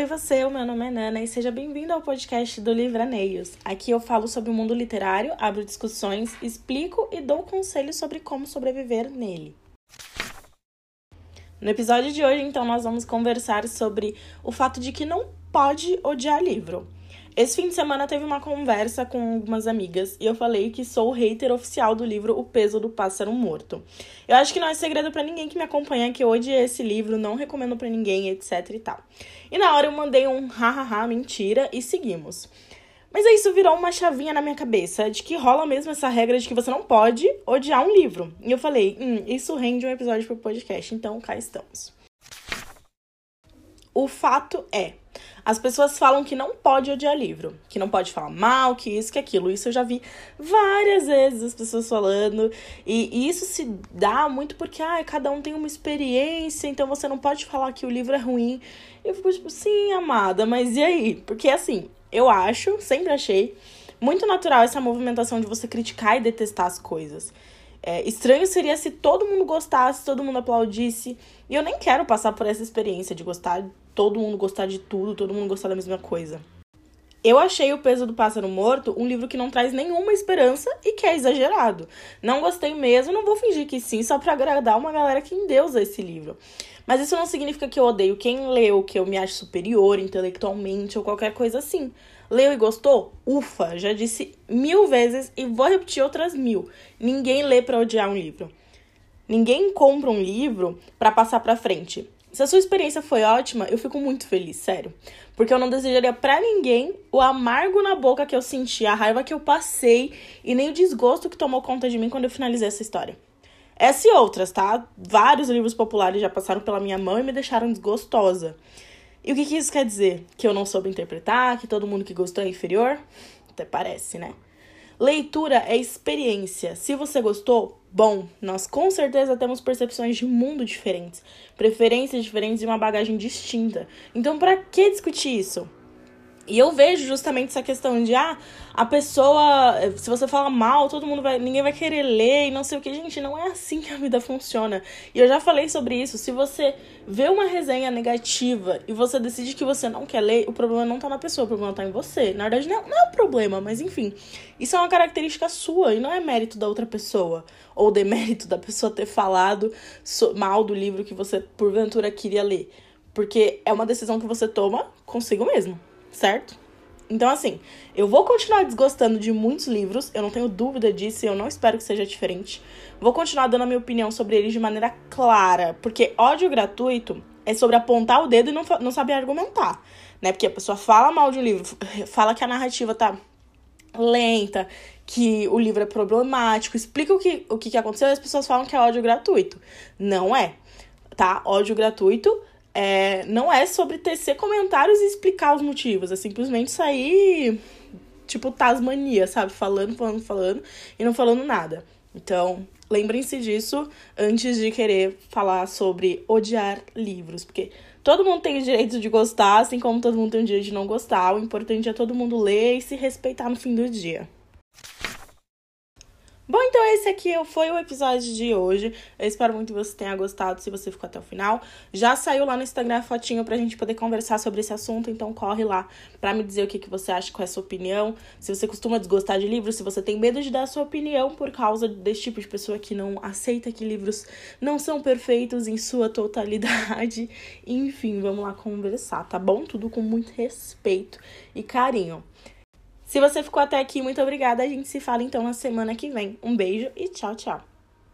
Oi você, o meu nome é Nana e seja bem-vindo ao podcast do Livraneios. Aqui eu falo sobre o mundo literário, abro discussões, explico e dou conselhos sobre como sobreviver nele. No episódio de hoje, então, nós vamos conversar sobre o fato de que não pode odiar livro. Esse fim de semana teve uma conversa com algumas amigas e eu falei que sou o hater oficial do livro O Peso do Pássaro Morto. Eu acho que não é segredo para ninguém que me acompanha que odiei esse livro, não recomendo para ninguém, etc e tal. E na hora eu mandei um hahaha mentira e seguimos. Mas aí isso virou uma chavinha na minha cabeça de que rola mesmo essa regra de que você não pode odiar um livro. E eu falei, hum, isso rende um episódio pro podcast, então cá estamos. O fato é, as pessoas falam que não pode odiar livro, que não pode falar mal, que isso, que aquilo. Isso eu já vi várias vezes as pessoas falando. E, isso se dá muito porque ah, cada um tem uma experiência, então você não pode falar que o livro é ruim. Eu fico tipo, sim, amada, mas e aí? Porque assim, eu acho, sempre achei, muito natural essa movimentação de você criticar e detestar as coisas. É, estranho seria se todo mundo gostasse, todo mundo aplaudisse. E eu nem quero passar por essa experiência de gostar, todo mundo gostar de tudo, todo mundo gostar da mesma coisa. Eu achei O Peso do Pássaro Morto um livro que não traz nenhuma esperança e que é exagerado. Não gostei mesmo, não vou fingir que sim, só para agradar uma galera que endeusa esse livro. Mas isso não significa que eu odeio quem leu, que eu me acho superior intelectualmente ou qualquer coisa assim. Leu e gostou? Ufa, já disse mil vezes e vou repetir outras mil. Ninguém lê para odiar um livro. Ninguém compra um livro para passar para frente. Se a sua experiência foi ótima, eu fico muito feliz, sério. Porque eu não desejaria para ninguém o amargo na boca que eu senti, a raiva que eu passei e nem o desgosto que tomou conta de mim quando eu finalizei essa história. Essa e outras, tá? Vários livros populares já passaram pela minha mão e me deixaram desgostosa. E o que, que isso quer dizer? Que eu não soube interpretar? Que todo mundo que gostou é inferior? Até parece, né? Leitura é experiência. Se você gostou, bom, nós com certeza temos percepções de mundo diferentes, preferências diferentes e uma bagagem distinta. Então, para que discutir isso? E eu vejo justamente essa questão de, ah, a pessoa, se você fala mal, todo mundo vai, ninguém vai querer ler e não sei o que. Gente, não é assim que a vida funciona. E eu já falei sobre isso. Se você vê uma resenha negativa e você decide que você não quer ler, o problema não tá na pessoa, o problema tá em você. Na verdade, não, não é o problema, mas enfim. Isso é uma característica sua e não é mérito da outra pessoa. Ou demérito da pessoa ter falado mal do livro que você, porventura, queria ler. Porque é uma decisão que você toma consigo mesmo certo? Então, assim, eu vou continuar desgostando de muitos livros, eu não tenho dúvida disso e eu não espero que seja diferente. Vou continuar dando a minha opinião sobre eles de maneira clara, porque ódio gratuito é sobre apontar o dedo e não, não saber argumentar, né? Porque a pessoa fala mal de um livro, fala que a narrativa tá lenta, que o livro é problemático, explica o que, o que aconteceu e as pessoas falam que é ódio gratuito. Não é, tá? Ódio gratuito é, não é sobre tecer comentários e explicar os motivos. É simplesmente sair, tipo, Tasmania, sabe? Falando, falando, falando e não falando nada. Então, lembrem-se disso antes de querer falar sobre odiar livros, porque todo mundo tem o direito de gostar, assim como todo mundo tem o direito de não gostar. O importante é todo mundo ler e se respeitar no fim do dia. Bom, então esse aqui foi o episódio de hoje. Eu espero muito que você tenha gostado, se você ficou até o final. Já saiu lá no Instagram a fotinho pra gente poder conversar sobre esse assunto, então corre lá pra me dizer o que, que você acha, qual é sua opinião. Se você costuma desgostar de livros, se você tem medo de dar a sua opinião por causa desse tipo de pessoa que não aceita que livros não são perfeitos em sua totalidade. Enfim, vamos lá conversar, tá bom? Tudo com muito respeito e carinho. Se você ficou até aqui, muito obrigada. A gente se fala então na semana que vem. Um beijo e tchau, tchau.